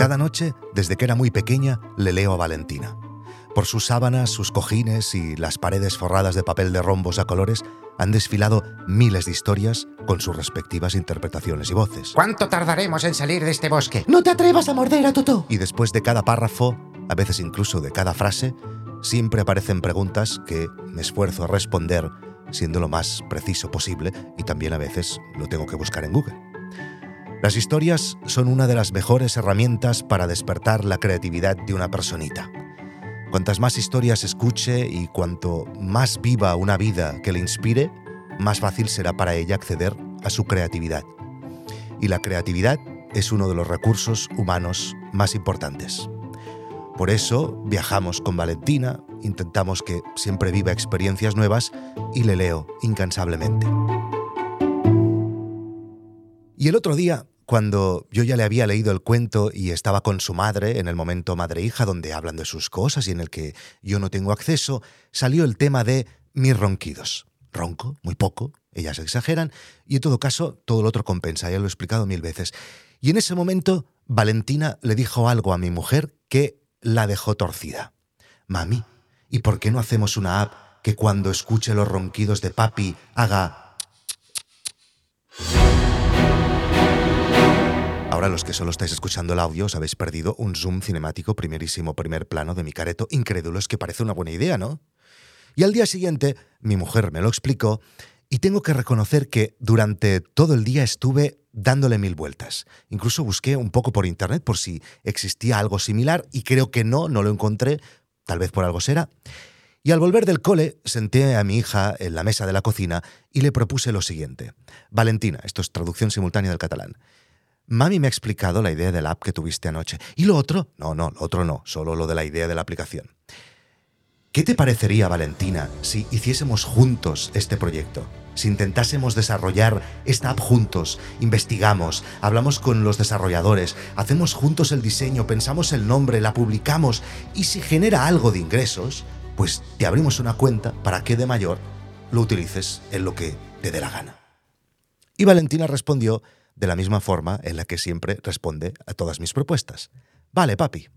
Cada noche, desde que era muy pequeña, le leo a Valentina. Por sus sábanas, sus cojines y las paredes forradas de papel de rombos a colores han desfilado miles de historias con sus respectivas interpretaciones y voces. ¿Cuánto tardaremos en salir de este bosque? No te atrevas a morder a Totó. Y después de cada párrafo, a veces incluso de cada frase, siempre aparecen preguntas que me esfuerzo a responder siendo lo más preciso posible y también a veces lo tengo que buscar en Google. Las historias son una de las mejores herramientas para despertar la creatividad de una personita. Cuantas más historias escuche y cuanto más viva una vida que le inspire, más fácil será para ella acceder a su creatividad. Y la creatividad es uno de los recursos humanos más importantes. Por eso viajamos con Valentina, intentamos que siempre viva experiencias nuevas y le leo incansablemente. Y el otro día cuando yo ya le había leído el cuento y estaba con su madre en el momento madre-hija donde hablan de sus cosas y en el que yo no tengo acceso, salió el tema de mis ronquidos. Ronco, muy poco, ellas exageran, y en todo caso todo lo otro compensa, ya lo he explicado mil veces. Y en ese momento Valentina le dijo algo a mi mujer que la dejó torcida. Mami, ¿y por qué no hacemos una app que cuando escuche los ronquidos de papi haga Ahora los que solo estáis escuchando el audio os habéis perdido un zoom cinemático primerísimo primer plano de mi careto incrédulo, es que parece una buena idea, ¿no? Y al día siguiente mi mujer me lo explicó y tengo que reconocer que durante todo el día estuve dándole mil vueltas. Incluso busqué un poco por internet por si existía algo similar y creo que no, no lo encontré, tal vez por algo será. Y al volver del cole, senté a mi hija en la mesa de la cocina y le propuse lo siguiente. Valentina, esto es traducción simultánea del catalán. Mami me ha explicado la idea del app que tuviste anoche. ¿Y lo otro? No, no, lo otro no, solo lo de la idea de la aplicación. ¿Qué te parecería, Valentina, si hiciésemos juntos este proyecto? Si intentásemos desarrollar esta app juntos, investigamos, hablamos con los desarrolladores, hacemos juntos el diseño, pensamos el nombre, la publicamos y si genera algo de ingresos, pues te abrimos una cuenta para que de mayor lo utilices en lo que te dé la gana. Y Valentina respondió de la misma forma en la que siempre responde a todas mis propuestas. Vale, papi.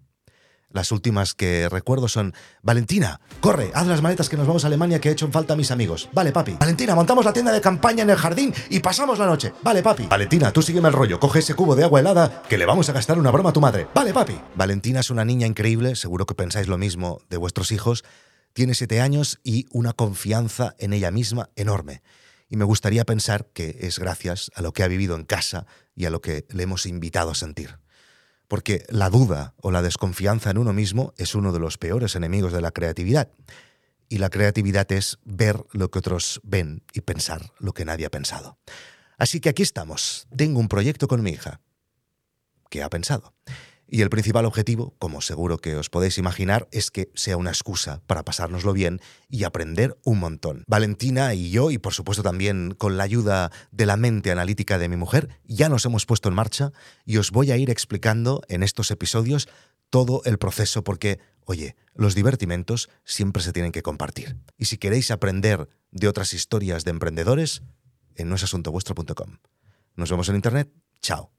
Las últimas que recuerdo son, Valentina, corre, haz las maletas que nos vamos a Alemania que he hecho en falta a mis amigos. Vale, papi. Valentina, montamos la tienda de campaña en el jardín y pasamos la noche. Vale, papi. Valentina, tú sígueme el rollo, coge ese cubo de agua helada que le vamos a gastar una broma a tu madre. Vale, papi. Valentina es una niña increíble, seguro que pensáis lo mismo de vuestros hijos. Tiene siete años y una confianza en ella misma enorme y me gustaría pensar que es gracias a lo que ha vivido en casa y a lo que le hemos invitado a sentir. Porque la duda o la desconfianza en uno mismo es uno de los peores enemigos de la creatividad. Y la creatividad es ver lo que otros ven y pensar lo que nadie ha pensado. Así que aquí estamos. Tengo un proyecto con mi hija. ¿Qué ha pensado? Y el principal objetivo, como seguro que os podéis imaginar, es que sea una excusa para pasárnoslo bien y aprender un montón. Valentina y yo, y por supuesto también con la ayuda de la mente analítica de mi mujer, ya nos hemos puesto en marcha y os voy a ir explicando en estos episodios todo el proceso porque, oye, los divertimentos siempre se tienen que compartir. Y si queréis aprender de otras historias de emprendedores, en noesasuntovuestro.com. Nos vemos en Internet. Chao.